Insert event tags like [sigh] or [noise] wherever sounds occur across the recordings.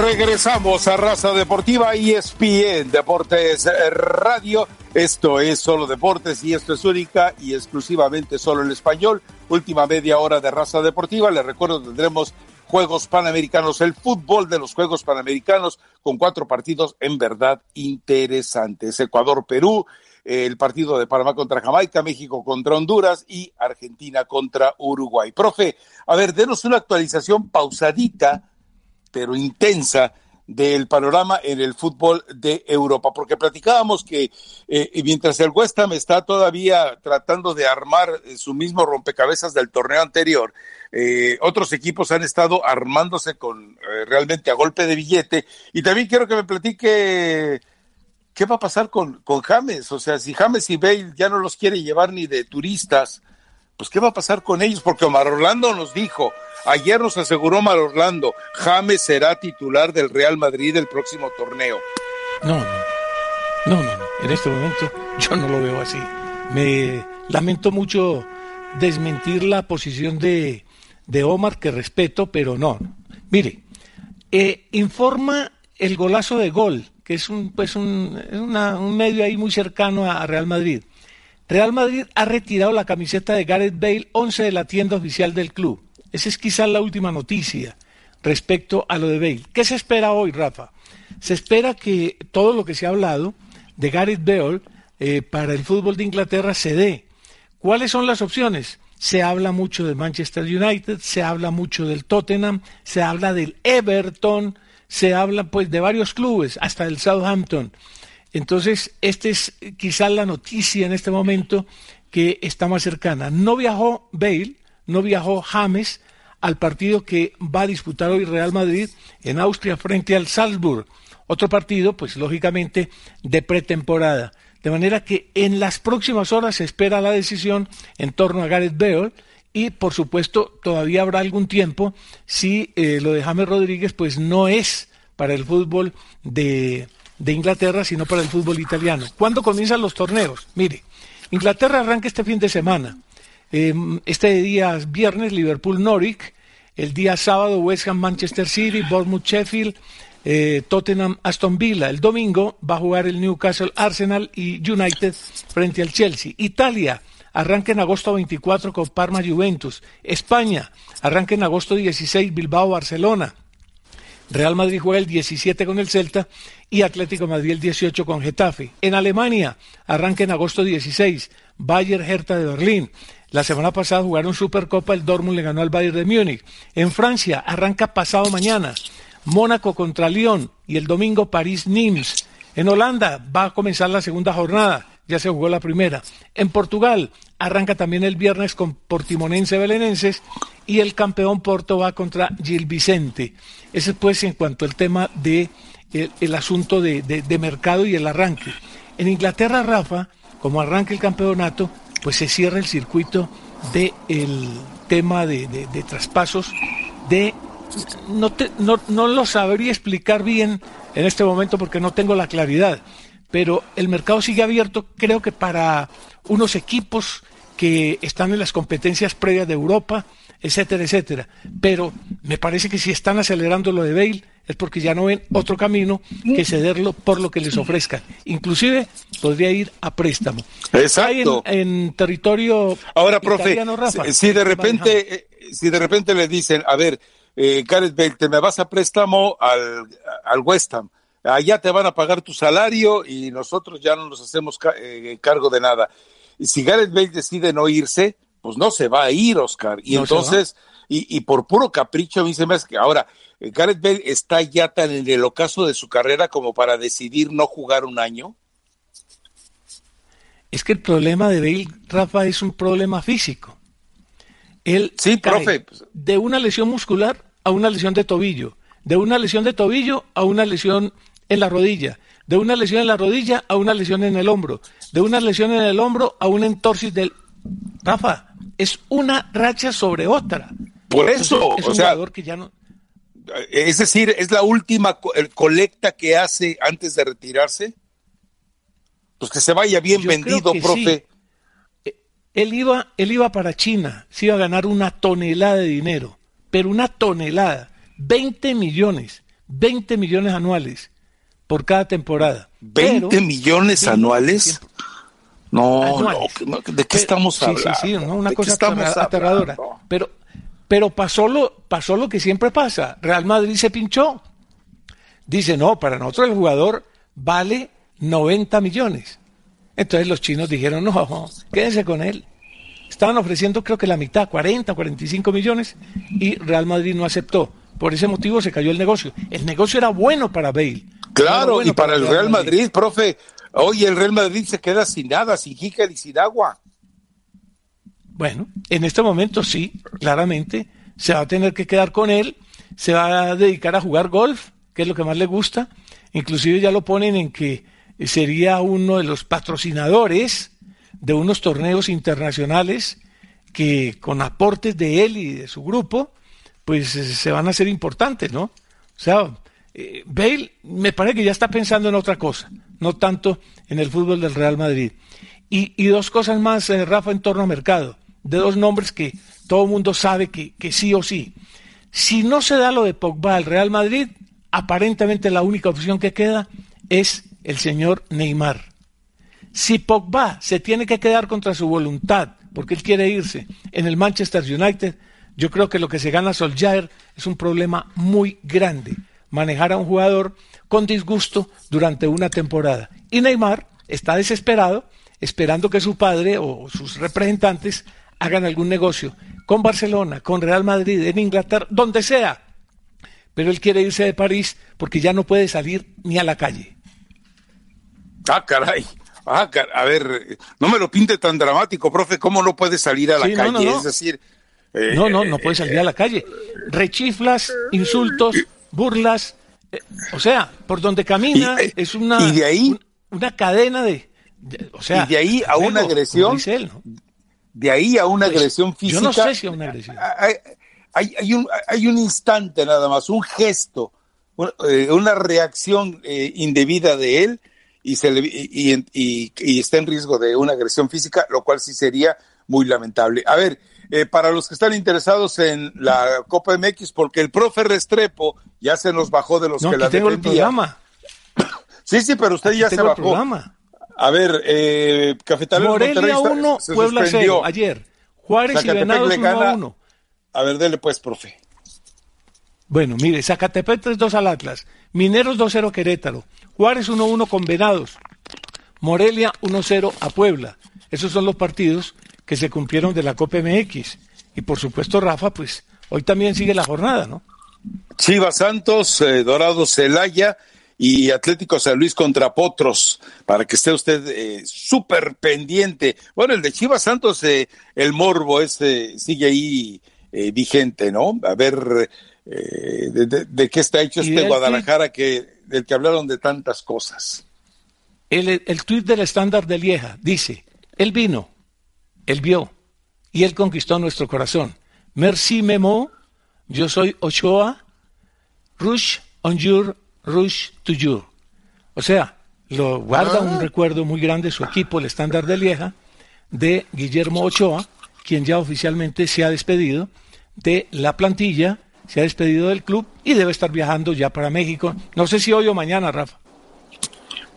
Regresamos a Raza Deportiva ESPN Deportes Radio. Esto es solo deportes y esto es única y exclusivamente solo en español. Última media hora de Raza Deportiva. Les recuerdo, tendremos Juegos Panamericanos, el fútbol de los Juegos Panamericanos con cuatro partidos en verdad interesantes. Ecuador-Perú, el partido de Panamá contra Jamaica, México contra Honduras y Argentina contra Uruguay. Profe, a ver, denos una actualización pausadita pero intensa del panorama en el fútbol de Europa, porque platicábamos que eh, mientras el West Ham está todavía tratando de armar eh, su mismo rompecabezas del torneo anterior, eh, otros equipos han estado armándose con realmente a golpe de billete. Y también quiero que me platique qué va a pasar con, con James, o sea, si James y Bale ya no los quiere llevar ni de turistas, pues qué va a pasar con ellos, porque Omar Orlando nos dijo, Ayer nos aseguró Mar Orlando, James será titular del Real Madrid el próximo torneo. No, no, no, no, no. En este momento [laughs] yo no lo veo así. Me lamento mucho desmentir la posición de, de Omar, que respeto, pero no. Mire, eh, informa el golazo de gol, que es un, pues un, un medio ahí muy cercano a Real Madrid. Real Madrid ha retirado la camiseta de Gareth Bale 11 de la tienda oficial del club. Esa es quizás la última noticia respecto a lo de Bale. ¿Qué se espera hoy, Rafa? Se espera que todo lo que se ha hablado de Gareth Bale eh, para el fútbol de Inglaterra se dé. ¿Cuáles son las opciones? Se habla mucho del Manchester United, se habla mucho del Tottenham, se habla del Everton, se habla pues de varios clubes, hasta del Southampton. Entonces, esta es quizás la noticia en este momento que está más cercana. No viajó Bale, no viajó James al partido que va a disputar hoy Real Madrid en Austria frente al Salzburg. Otro partido, pues lógicamente, de pretemporada. De manera que en las próximas horas se espera la decisión en torno a Gareth Bale y por supuesto todavía habrá algún tiempo si eh, lo de James Rodríguez pues no es para el fútbol de, de Inglaterra sino para el fútbol italiano. ¿Cuándo comienzan los torneos? Mire, Inglaterra arranca este fin de semana Em, este día viernes Liverpool-Norwich, el día sábado West Ham-Manchester City, Bournemouth-Sheffield, eh, Tottenham-Aston Villa. El domingo va a jugar el Newcastle-Arsenal y United frente al Chelsea. Italia arranca en agosto 24 con Parma-Juventus. España arranca en agosto 16 Bilbao-Barcelona. Real Madrid juega el 17 con el Celta y Atlético Madrid el 18 con Getafe. En Alemania arranca en agosto 16 Bayer Hertha de Berlín. La semana pasada jugaron Supercopa, el Dortmund le ganó al Bayern de Múnich. En Francia arranca pasado mañana Mónaco contra Lyon y el domingo París-Nimes. En Holanda va a comenzar la segunda jornada, ya se jugó la primera. En Portugal arranca también el viernes con Portimonense Belenenses y el campeón Porto va contra Gil Vicente. Ese pues en cuanto al tema de el, asunto de, de mercado y el arranque. En Inglaterra, Rafa, como arranca el campeonato, pues se cierra el circuito del tema de, traspasos de no, no, no lo sabría explicar bien en este momento porque no tengo la claridad, pero el mercado sigue abierto creo que para unos equipos que están en las competencias previas de Europa, etcétera, etcétera. Pero me parece que si están acelerando lo de Bale es porque ya no ven otro camino que cederlo por lo que les ofrezcan. Inclusive podría ir a préstamo. Exacto. en, territorio Ahora, profe, si, de repente, eh, si de repente le dicen, a ver, eh, Gareth Bale, te me vas a préstamo al, al West Ham. Allá te van a pagar tu salario y nosotros ya no nos hacemos eh, cargo de nada. Y si Gareth Bale decide no irse, pues no se va a ir, Oscar. Y entonces, y, y, por puro capricho, a mí se me hace que ahora, eh, Gareth Bale está ya tan en el ocaso de su carrera como para decidir no jugar un año. Es que el problema de Bale, Rafa, es un problema físico. Él sí, profe. de una lesión muscular a una lesión de tobillo, de una lesión de tobillo a una lesión en la rodilla, de una lesión en la rodilla a una lesión en el hombro, de una lesión en el hombro a una entorsis del Rafa, es una racha sobre otra. Por eso, es un jugador que ya no. Es decir, es la última colecta que hace antes de retirarse. Pues que se vaya bien vendido, profe. Eh, él iba, él iba para China, se iba a ganar una tonelada de dinero, pero una tonelada, 20 millones, 20 millones anuales por cada temporada. ¿20 millones anuales? No, no, ¿de qué estamos hablando? Sí, sí, sí, una cosa aterradora. Pero, pero pasó, lo, pasó lo que siempre pasa. Real Madrid se pinchó. Dice, no, para nosotros el jugador vale 90 millones. Entonces los chinos dijeron, no, quédense con él. Estaban ofreciendo creo que la mitad, 40, 45 millones, y Real Madrid no aceptó. Por ese motivo se cayó el negocio. El negocio era bueno para Bale. Claro, y para, el Real Madrid, profe, hoy el Real Madrid se queda sin nada, sin jícar y sin agua. Bueno, en este momento sí, claramente, se va a tener que quedar con él, se va a dedicar a jugar golf, que es lo que más le gusta, inclusive ya lo ponen en que sería uno de los patrocinadores de unos torneos internacionales que con aportes de él y de su grupo, pues se van a hacer importantes, ¿no? O sea, eh, Bale me parece que ya está pensando en otra cosa, no tanto en el fútbol del Real Madrid. Y, dos cosas más, eh, Rafa, en torno a mercado, de dos nombres que todo el mundo sabe que, que sí o sí. Si no se da lo de Pogba al Real Madrid, aparentemente la única opción que queda es el señor Neymar. Si Pogba se tiene que quedar contra su voluntad, porque él quiere irse en el Manchester United, yo creo que lo que se gana Solskjaer es un problema muy grande, manejar a un jugador con disgusto durante una temporada. Y Neymar está desesperado, esperando que su padre o sus representantes hagan algún negocio con Barcelona, con Real Madrid, en Inglaterra, donde sea. Pero él quiere irse de París porque ya no puede salir ni a la calle. Ah, caray. Ah, a ver, no me lo pinte tan dramático, profe, ¿cómo no puede salir a la calle? Es decir... Eh, no, no, no puede salir a la calle. Rechiflas, insultos, burlas, eh, o sea, por donde camina eh, es una, y de ahí, una cadena de, o sea, y de ahí a una agresión, de ahí a una agresión física. Yo no sé si a una agresión. Hay, hay, un, hay un instante nada más, un gesto, una reacción indebida de él y, se y, está en riesgo de una agresión física, lo cual sí sería muy lamentable. A ver, eh, para los que están interesados en la Copa MX, porque el profe Restrepo ya se nos bajó de los que la tengo defendía. El sí, sí, pero usted ya se bajó. A ver, eh, Cafetalero Morelia 1, Puebla 0, ayer. Juárez y Venados 1 a 1. A ver, dele pues, profe. Bueno, mire, Zacatepec 3-2 al Atlas, Mineros 2-0 Querétaro, Juárez 1-1 con Venados, Morelia 1-0 a Puebla. Esos son los partidos que se cumplieron de la Copa MX. Y por supuesto, Rafa, pues hoy también sigue la jornada, ¿no? Chivas Santos, eh, Dorado Celaya y Atlético San Luis contra Potros, para que esté usted eh, súper pendiente. Bueno, el de Chivas Santos, eh, el morbo ese sigue ahí vigente, ¿no? A ver eh, de, qué está hecho este Guadalajara que, del que hablaron de tantas cosas. El, el tuit del estándar de Lieja dice, él vino, él vio y él conquistó nuestro corazón. Merci Memo, yo soy Ochoa, rush on your, rush to you. O sea, lo guarda un ah. recuerdo muy grande su equipo, el estándar de Lieja, de Guillermo Ochoa, quien ya oficialmente se ha despedido de la plantilla se ha despedido del club y debe estar viajando ya para México. No sé si hoy o mañana, Rafa.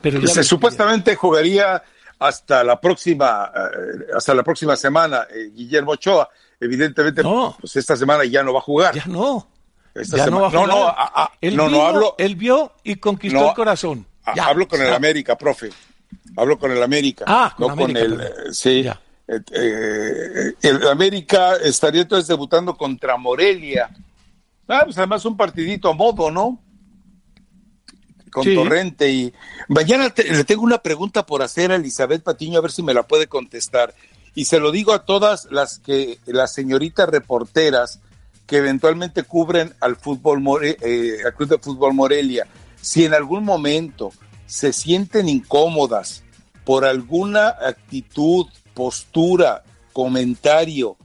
Pero se supuestamente jugaría hasta la próxima eh, hasta la próxima semana eh, Guillermo Ochoa. Evidentemente, pues esta semana ya no va a jugar. Ya no. Ya no va a jugar. No, no, él, no, hablo. Él vio y conquistó el corazón. hablo con el América, profe. Hablo con el América. Ah, con no con el. Eh, sí. el América estaría entonces debutando contra Morelia Ah, pues además un partidito a modo, ¿no? Con Torrente y mañana le tengo una pregunta por hacer a Elizabeth Patiño a ver si me la puede contestar y se lo digo a todas las que las señoritas reporteras que eventualmente cubren al fútbol eh, al club de fútbol Morelia. Si en algún momento se sienten incómodas por alguna actitud postura comentario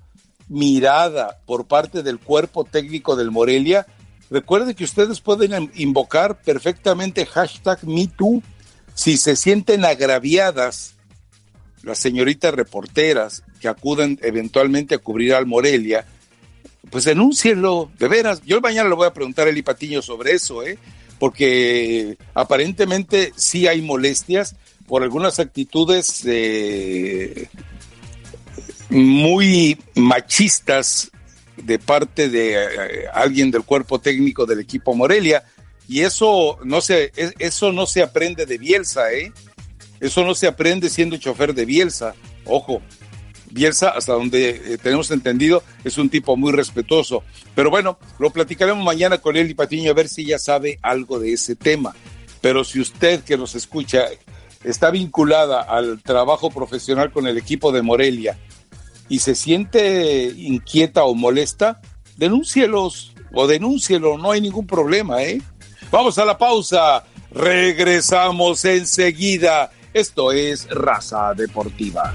mirada por parte del cuerpo técnico del Morelia, recuerde que ustedes pueden invocar perfectamente hashtag MeToo. Si se sienten agraviadas las señoritas reporteras que acuden eventualmente a cubrir al Morelia pues denúncienlo, de veras. Yo mañana le voy a preguntar a Eli Patiño sobre eso, ¿eh? porque aparentemente sí hay molestias por algunas actitudes eh, muy machistas de parte de eh, alguien del cuerpo técnico del equipo Morelia y eso no se eso no se aprende de Bielsa, ¿eh? Eso no se aprende siendo chofer de Bielsa. Ojo, Bielsa, hasta donde eh, tenemos entendido, es un tipo muy respetuoso. Pero bueno, lo platicaremos mañana con y Patiño a ver si ya sabe algo de ese tema. Pero si usted que nos escucha está vinculada al trabajo profesional con el equipo de Morelia y se siente inquieta o molesta, denúncielos o denúncielo, no hay ningún problema, ¿eh? Vamos a la pausa, regresamos enseguida. Esto es Raza Deportiva.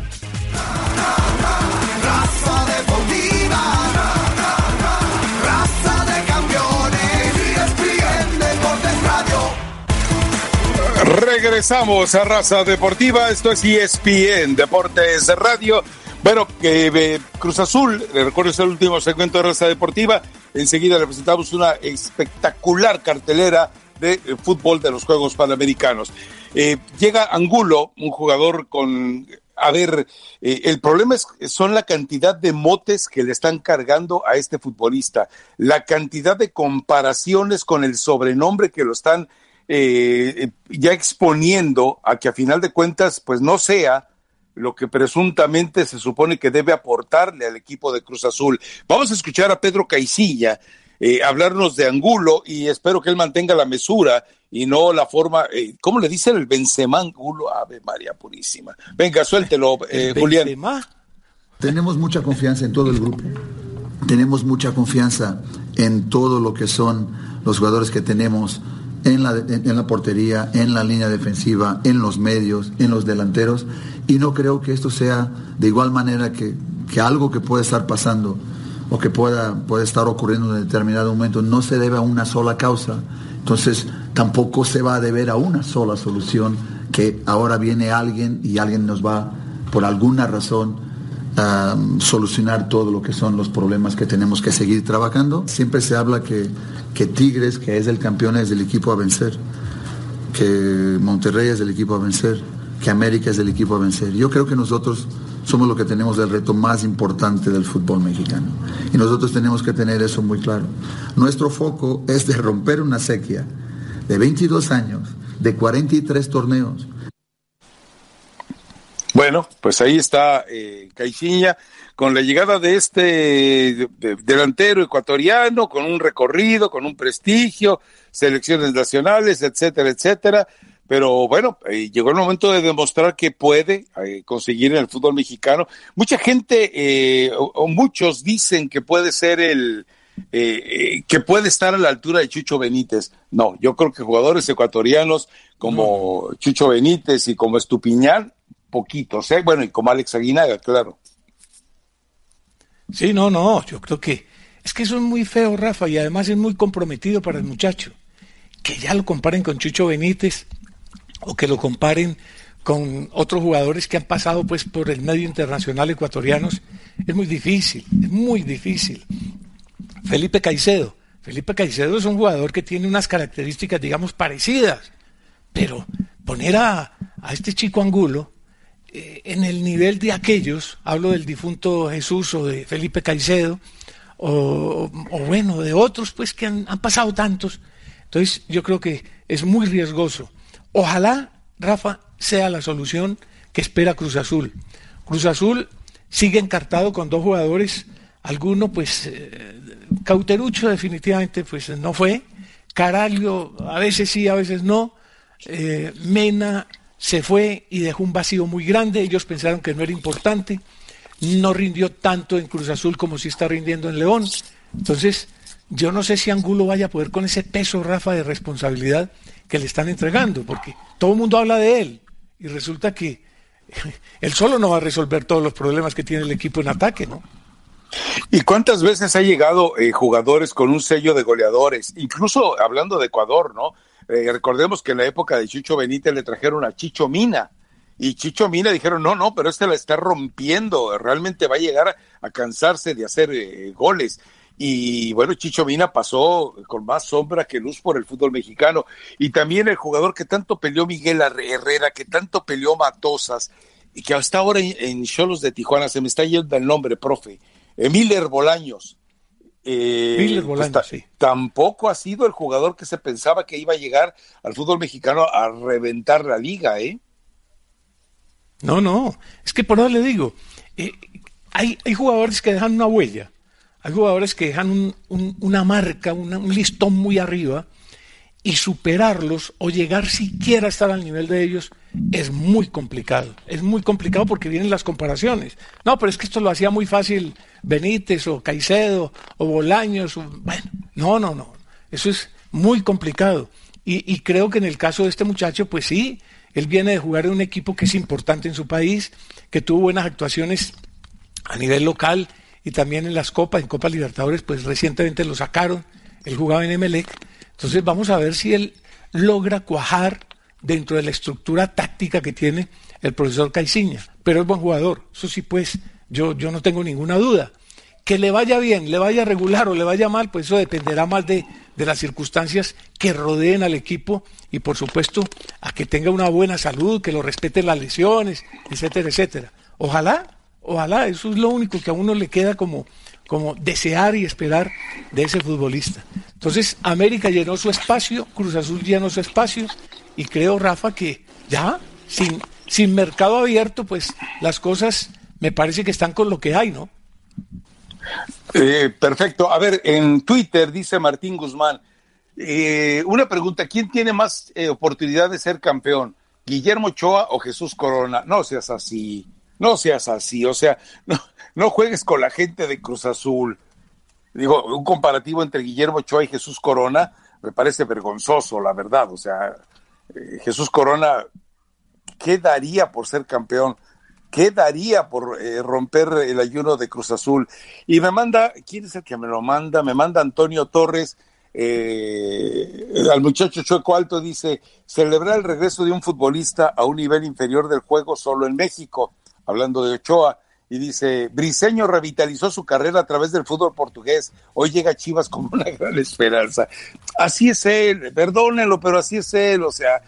Regresamos a Raza Deportiva. Esto es ESPN Deportes Radio. Bueno, eh, Cruz Azul, recuerdo el último segmento de Raza Deportiva. Enseguida le presentamos una espectacular cartelera de eh, fútbol de los Juegos Panamericanos. Eh, llega Angulo, un jugador con a ver, eh, el problema es, son la cantidad de motes que le están cargando a este futbolista, la cantidad de comparaciones con el sobrenombre que lo están eh, ya exponiendo a que a final de cuentas, pues no sea lo que presuntamente se supone que debe aportarle al equipo de Cruz Azul. Vamos a escuchar a Pedro Caicilla eh, hablarnos de Angulo y espero que él mantenga la mesura y no la forma, eh, ¿cómo le dicen el Benzema Angulo? Ave María Purísima. Venga, suéltelo, [laughs] eh, Julián. Tenemos mucha confianza en todo el grupo. Tenemos mucha confianza en todo lo que son los jugadores que tenemos en la, en la portería, en la línea defensiva, en los medios, en los delanteros. Y no creo que esto sea de igual manera que, que algo que puede estar pasando o que pueda, puede estar ocurriendo en determinado momento no se debe a una sola causa, entonces tampoco se va a deber a una sola solución que ahora viene alguien y alguien nos va por alguna razón a solucionar todo lo que son los problemas que tenemos que seguir trabajando. Siempre se habla que, que Tigres, que es el campeón, es el equipo a vencer, que Monterrey es el equipo a vencer, que América es el equipo a vencer. Yo creo que nosotros somos los que tenemos el reto más importante del fútbol mexicano. Y nosotros tenemos que tener eso muy claro. Nuestro foco es de romper una sequía de 22 años, de 43 torneos. Bueno, pues ahí está eh, Caixinha con la llegada de este delantero ecuatoriano, con un recorrido, con un prestigio, selecciones nacionales, etcétera, etcétera pero bueno, eh, llegó el momento de demostrar que puede eh, conseguir en el fútbol mexicano. Mucha gente eh, o, muchos dicen que puede ser el que puede estar a la altura de Chucho Benítez. No, yo creo que jugadores ecuatorianos como Chucho Benítez y como Estupiñán, poquitos, ¿eh? bueno, y como Alex Aguinaga, claro. Sí, no, no, yo creo que es que eso es muy feo, Rafa, y además es muy comprometido para el muchacho. Que ya lo comparen con Chucho Benítez, o que lo comparen con otros jugadores que han pasado pues por el medio internacional ecuatorianos, es muy difícil, es muy difícil. Felipe Caicedo. Felipe Caicedo es un jugador que tiene unas características, digamos, parecidas, pero poner a, este chico Angulo eh, en el nivel de aquellos, hablo del difunto Jesús o de Felipe Caicedo, o, bueno, de otros pues que han pasado tantos, entonces yo creo que es muy riesgoso Ojalá, Rafa, sea la solución que espera Cruz Azul. Cruz Azul sigue encartado con dos jugadores, alguno pues eh, Cauterucho definitivamente pues no fue, Caraglio a veces sí, a veces no, eh, Mena se fue y dejó un vacío muy grande, ellos pensaron que no era importante, no rindió tanto en Cruz Azul como si está rindiendo en León, entonces yo no sé si Angulo vaya a poder con ese peso, Rafa, de responsabilidad que le están entregando, porque todo el mundo habla de él y resulta que [laughs] él solo no va a resolver todos los problemas que tiene el equipo en ataque, ¿no? ¿Y cuántas veces ha llegado eh, jugadores con un sello de goleadores? Incluso hablando de Ecuador, ¿no? Eh, recordemos que en la época de Chicho Benítez le trajeron a Chicho Mina. Y Chicho Mina dijeron, no, no, pero este la está rompiendo, realmente va a llegar a, cansarse de hacer eh, goles. Y bueno, Chicho Mina pasó con más sombra que luz por el fútbol mexicano. Y también el jugador que tanto peleó Miguel Herrera, que tanto peleó Matosas, y que hasta ahora en Cholos de Tijuana se me está yendo el nombre, profe, Emíler Bolaños. Eh, pues sí. Tampoco ha sido el jugador que se pensaba que iba a llegar al fútbol mexicano a reventar la liga, ¿eh? No, no, es que por eso le digo, eh, hay, hay jugadores que dejan una huella, hay jugadores que dejan una marca, un listón muy arriba, y superarlos o llegar siquiera a estar al nivel de ellos es muy complicado. Es muy complicado porque vienen las comparaciones. No, pero es que esto lo hacía muy fácil Benítez o Caicedo o Bolaños. bueno, no, no, no. Eso es muy complicado. Y, creo que en el caso de este muchacho, pues sí, él viene de jugar en un equipo que es importante en su país, que tuvo buenas actuaciones a nivel local y también en las Copas, en Copa Libertadores, pues recientemente lo sacaron. Él jugaba en Emelec entonces vamos a ver si él logra cuajar dentro de la estructura táctica que tiene el profesor Caiciña. Pero es buen jugador, eso sí, pues yo, yo no tengo ninguna duda. Que le vaya bien, le vaya regular o le vaya mal, pues eso dependerá más de, de las circunstancias que rodeen al equipo y por supuesto a que tenga una buena salud, que lo respeten las lesiones, etcétera, etcétera. Ojalá, ojalá, eso es lo único que a uno le queda como, como desear y esperar de ese futbolista. Entonces, América llenó su espacio, Cruz Azul llenó su espacio, y creo, Rafa, que ya, sin, sin mercado abierto, pues las cosas me parece que están con lo que hay, ¿no? Eh, perfecto. A ver, en Twitter dice Martín Guzmán, eh, una pregunta, ¿quién tiene más eh, oportunidad de ser campeón? ¿Guillermo Ochoa o Jesús Corona? No seas así, no seas así, o sea, [laughs] no, no juegues con la gente de Cruz Azul. Digo, un comparativo entre Guillermo Ochoa y Jesús Corona me parece vergonzoso, la verdad. O sea, eh, Jesús Corona, ¿qué daría por ser campeón? ¿Qué daría por eh, romper el ayuno de Cruz Azul? Y me manda, ¿quién es el que me lo manda? Me manda Antonio Torres, eh, al muchacho Chueco Alto, dice, celebrar el regreso de un futbolista a un nivel inferior del juego solo en México, hablando de Ochoa y dice, Briseño revitalizó su carrera a través del fútbol portugués, hoy llega a Chivas como una [laughs] gran esperanza. Así es él, perdónenlo, pero así es él, o sea,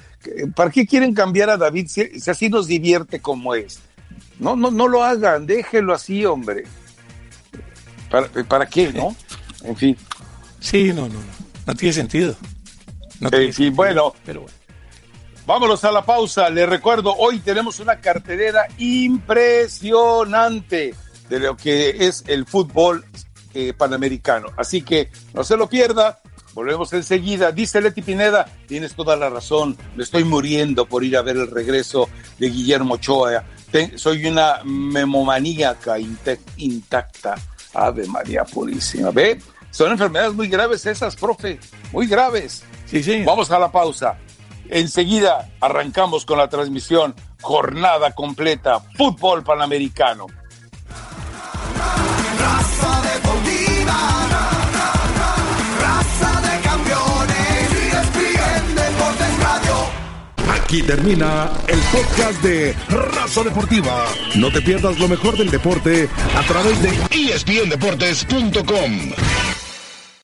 ¿para qué quieren cambiar a David si, así nos divierte como es? No, no, no lo hagan, déjenlo así, hombre. ¿Para, para qué, no? En fin. Sí, no, no, no, no tiene sentido. No tiene sentido, bueno, pero bueno. Vámonos a la pausa. Les recuerdo, hoy tenemos una cartelera impresionante de lo que es el fútbol eh, panamericano. Así que no se lo pierda. Volvemos enseguida. Dice Leti Pineda, tienes toda la razón. Me estoy muriendo por ir a ver el regreso de Guillermo Ochoa. soy una memomaníaca intacta. Ave María Purísima. ¿Ve? Son enfermedades muy graves esas, profe. Muy graves. Sí, sí. Vamos a la pausa. Enseguida arrancamos con la transmisión Jornada completa Fútbol Panamericano. Raza deportiva, raza de campeones, y Deportes Radio. Aquí termina el podcast de Raza Deportiva. No te pierdas lo mejor del deporte a través de espndeportes.com.